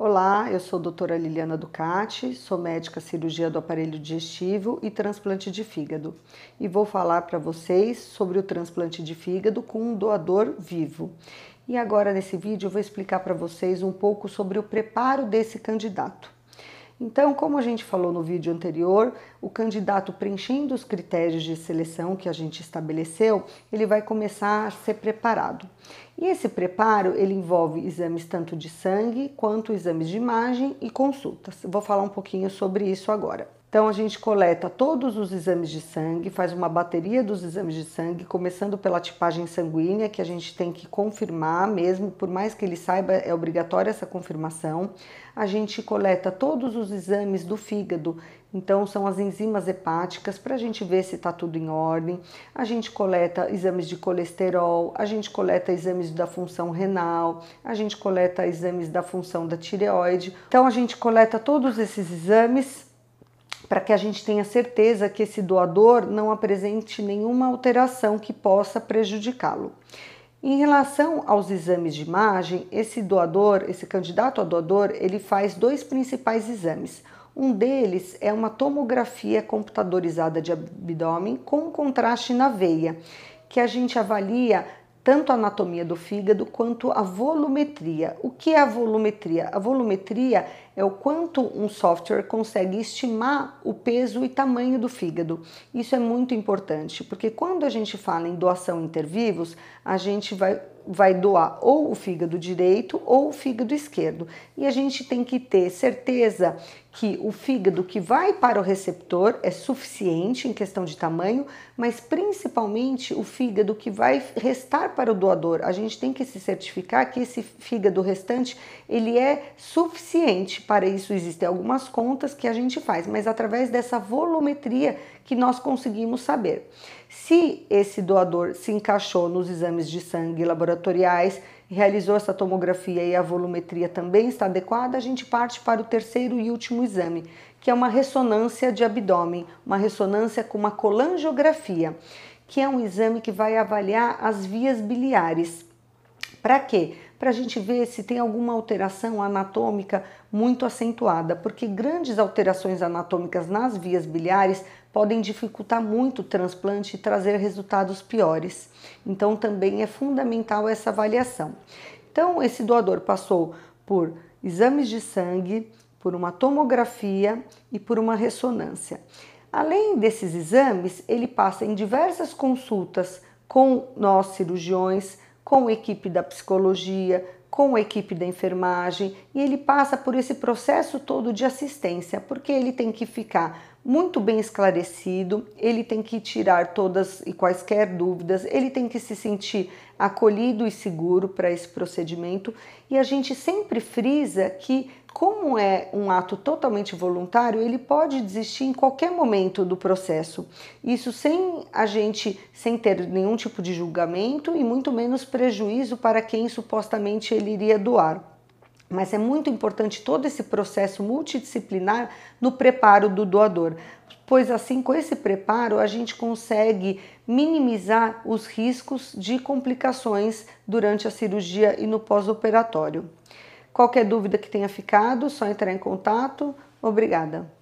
Olá, eu sou a doutora Liliana Ducati, sou médica cirurgia do aparelho digestivo e transplante de fígado e vou falar para vocês sobre o transplante de fígado com um doador vivo. E agora nesse vídeo eu vou explicar para vocês um pouco sobre o preparo desse candidato. Então, como a gente falou no vídeo anterior, o candidato preenchendo os critérios de seleção que a gente estabeleceu, ele vai começar a ser preparado. E esse preparo, ele envolve exames tanto de sangue quanto exames de imagem e consultas. vou falar um pouquinho sobre isso agora. Então a gente coleta todos os exames de sangue, faz uma bateria dos exames de sangue, começando pela tipagem sanguínea, que a gente tem que confirmar mesmo, por mais que ele saiba, é obrigatória essa confirmação. A gente coleta todos os exames do fígado, então são as enzimas hepáticas para a gente ver se está tudo em ordem. A gente coleta exames de colesterol, a gente coleta exames da função renal, a gente coleta exames da função da tireoide. Então a gente coleta todos esses exames para que a gente tenha certeza que esse doador não apresente nenhuma alteração que possa prejudicá-lo. Em relação aos exames de imagem, esse doador, esse candidato a doador, ele faz dois principais exames. Um deles é uma tomografia computadorizada de abdômen com contraste na veia, que a gente avalia tanto a anatomia do fígado quanto a volumetria. O que é a volumetria? A volumetria é o quanto um software consegue estimar o peso e tamanho do fígado. Isso é muito importante, porque quando a gente fala em doação intervivos, a gente vai vai doar ou o fígado direito ou o fígado esquerdo. E a gente tem que ter certeza que o fígado que vai para o receptor é suficiente em questão de tamanho, mas principalmente o fígado que vai restar para o doador. A gente tem que se certificar que esse fígado restante ele é suficiente. Para isso existem algumas contas que a gente faz, mas através dessa volumetria que nós conseguimos saber. Se esse doador se encaixou nos exames de sangue laboratoriais, realizou essa tomografia e a volumetria também está adequada, a gente parte para o terceiro e último exame, que é uma ressonância de abdômen, uma ressonância com uma colangiografia, que é um exame que vai avaliar as vias biliares. Para quê? Para a gente ver se tem alguma alteração anatômica muito acentuada, porque grandes alterações anatômicas nas vias biliares podem dificultar muito o transplante e trazer resultados piores. Então, também é fundamental essa avaliação. Então, esse doador passou por exames de sangue, por uma tomografia e por uma ressonância. Além desses exames, ele passa em diversas consultas com nós cirurgiões, com a equipe da psicologia, com a equipe da enfermagem e ele passa por esse processo todo de assistência, porque ele tem que ficar muito bem esclarecido, ele tem que tirar todas e quaisquer dúvidas, ele tem que se sentir acolhido e seguro para esse procedimento e a gente sempre frisa que como é um ato totalmente voluntário, ele pode desistir em qualquer momento do processo. Isso sem a gente, sem ter nenhum tipo de julgamento e muito menos prejuízo para quem supostamente ele iria doar. Mas é muito importante todo esse processo multidisciplinar no preparo do doador, pois assim com esse preparo a gente consegue minimizar os riscos de complicações durante a cirurgia e no pós-operatório. Qualquer dúvida que tenha ficado, só entrar em contato. Obrigada.